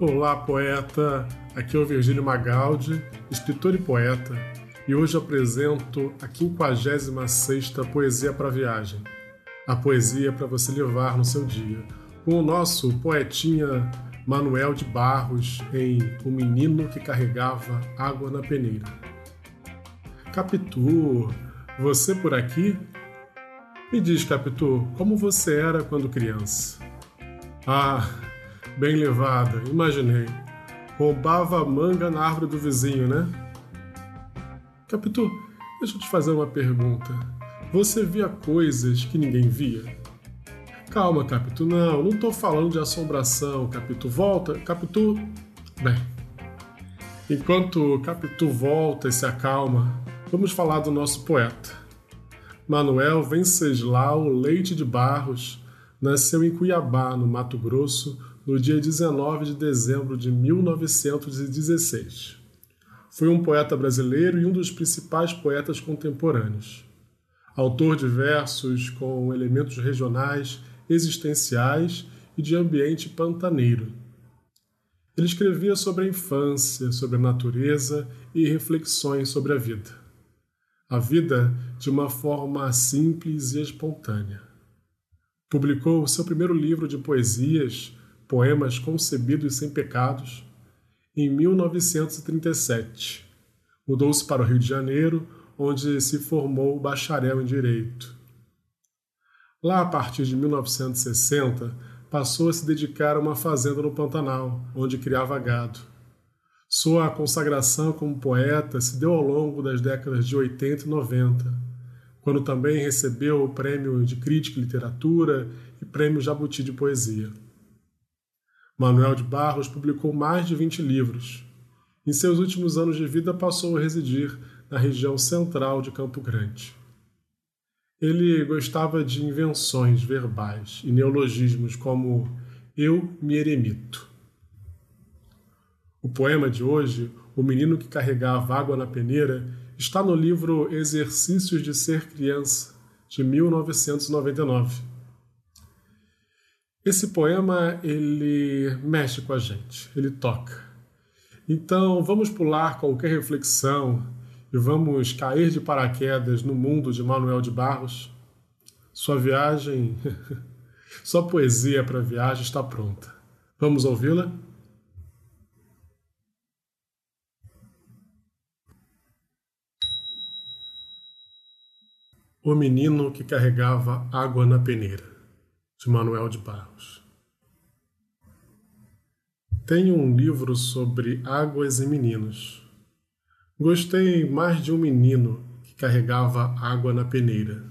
Olá, poeta! Aqui é o Virgílio Magaldi, escritor e poeta, e hoje apresento a 56ª Poesia para Viagem. A poesia para você levar no seu dia, com o nosso poetinha Manuel de Barros em O Menino que Carregava Água na Peneira. Capitu, você por aqui? Me diz, Capitu, como você era quando criança? Ah, bem levada, imaginei. Roubava manga na árvore do vizinho, né? Capitu, deixa eu te fazer uma pergunta. Você via coisas que ninguém via? Calma, Capitu, não, não tô falando de assombração, Capitu. Volta, Capitu. Bem, enquanto Capitu volta e se acalma, vamos falar do nosso poeta. Manuel Venceslau Leite de Barros nasceu em Cuiabá, no Mato Grosso, no dia 19 de dezembro de 1916. Foi um poeta brasileiro e um dos principais poetas contemporâneos. Autor de versos com elementos regionais, existenciais e de ambiente pantaneiro. Ele escrevia sobre a infância, sobre a natureza e reflexões sobre a vida. A vida de uma forma simples e espontânea. Publicou seu primeiro livro de poesias, Poemas Concebidos Sem Pecados, em 1937. Mudou-se para o Rio de Janeiro, onde se formou bacharel em Direito. Lá, a partir de 1960, passou a se dedicar a uma fazenda no Pantanal, onde criava gado. Sua consagração como poeta se deu ao longo das décadas de 80 e 90 quando também recebeu o Prêmio de Crítica e Literatura e Prêmio Jabuti de Poesia. Manuel de Barros publicou mais de 20 livros. Em seus últimos anos de vida, passou a residir na região central de Campo Grande. Ele gostava de invenções verbais e neologismos como eu me eremito. O poema de hoje, O Menino que Carregava Água na Peneira, está no livro Exercícios de Ser Criança, de 1999. Esse poema ele mexe com a gente, ele toca. Então vamos pular qualquer reflexão e vamos cair de paraquedas no mundo de Manuel de Barros. Sua viagem, sua poesia para viagem está pronta. Vamos ouvi-la? O menino que carregava água na peneira, de Manuel de Barros. Tenho um livro sobre águas e meninos. Gostei mais de um menino que carregava água na peneira.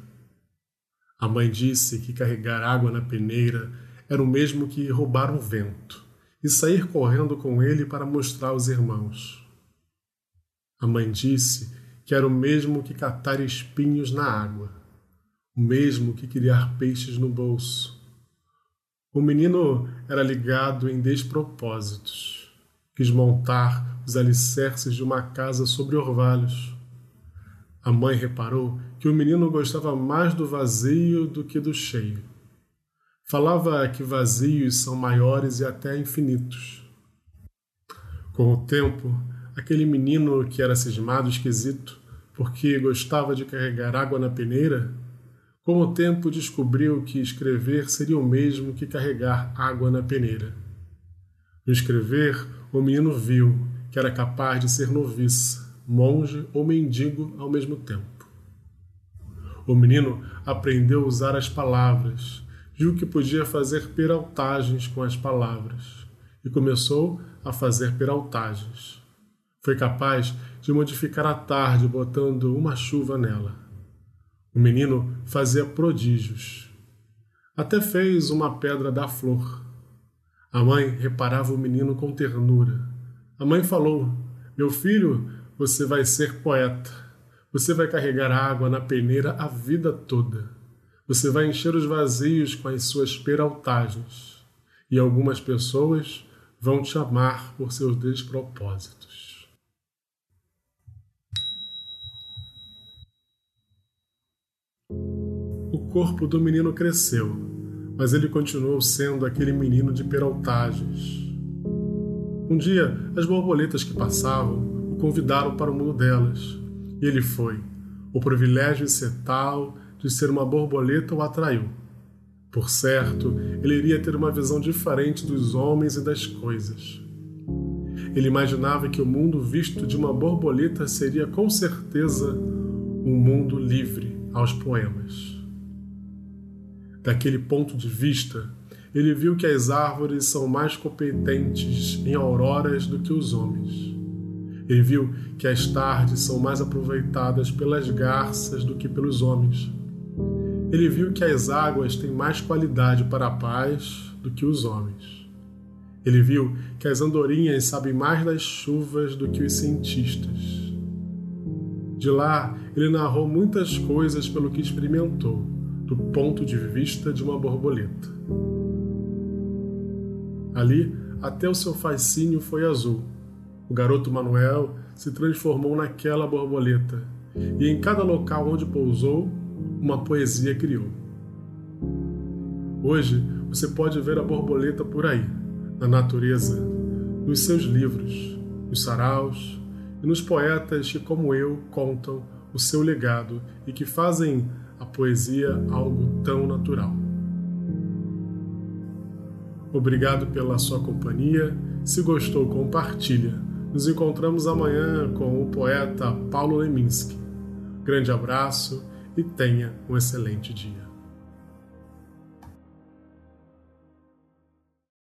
A mãe disse que carregar água na peneira era o mesmo que roubar um vento e sair correndo com ele para mostrar aos irmãos. A mãe disse que era o mesmo que catar espinhos na água, o mesmo que criar peixes no bolso. O menino era ligado em despropósitos. Quis montar os alicerces de uma casa sobre orvalhos. A mãe reparou que o menino gostava mais do vazio do que do cheio. Falava que vazios são maiores e até infinitos. Com o tempo, aquele menino que era cismado esquisito, porque gostava de carregar água na peneira, com o tempo descobriu que escrever seria o mesmo que carregar água na peneira. No escrever, o menino viu que era capaz de ser noviça, monge ou mendigo ao mesmo tempo. O menino aprendeu a usar as palavras, viu que podia fazer peraltagens com as palavras e começou a fazer peraltagens. Foi capaz de modificar a tarde botando uma chuva nela. O menino fazia prodígios. Até fez uma pedra da flor. A mãe reparava o menino com ternura. A mãe falou: Meu filho, você vai ser poeta. Você vai carregar água na peneira a vida toda. Você vai encher os vazios com as suas peraltagens. E algumas pessoas vão te amar por seus despropósitos. O corpo do menino cresceu, mas ele continuou sendo aquele menino de peraltagens. Um dia, as borboletas que passavam o convidaram para o mundo delas, e ele foi. O privilégio de ser tal, de ser uma borboleta, o atraiu. Por certo, ele iria ter uma visão diferente dos homens e das coisas. Ele imaginava que o mundo visto de uma borboleta seria com certeza um mundo livre aos poemas. Daquele ponto de vista, ele viu que as árvores são mais competentes em auroras do que os homens. Ele viu que as tardes são mais aproveitadas pelas garças do que pelos homens. Ele viu que as águas têm mais qualidade para a paz do que os homens. Ele viu que as andorinhas sabem mais das chuvas do que os cientistas. De lá, ele narrou muitas coisas pelo que experimentou, do ponto de vista de uma borboleta. Ali, até o seu fascínio foi azul. O garoto Manuel se transformou naquela borboleta, e em cada local onde pousou, uma poesia criou. Hoje, você pode ver a borboleta por aí, na natureza, nos seus livros, nos saraus e nos poetas que, como eu, contam o seu legado e que fazem a poesia algo tão natural. Obrigado pela sua companhia. Se gostou, compartilha. Nos encontramos amanhã com o poeta Paulo Leminski. Grande abraço e tenha um excelente dia.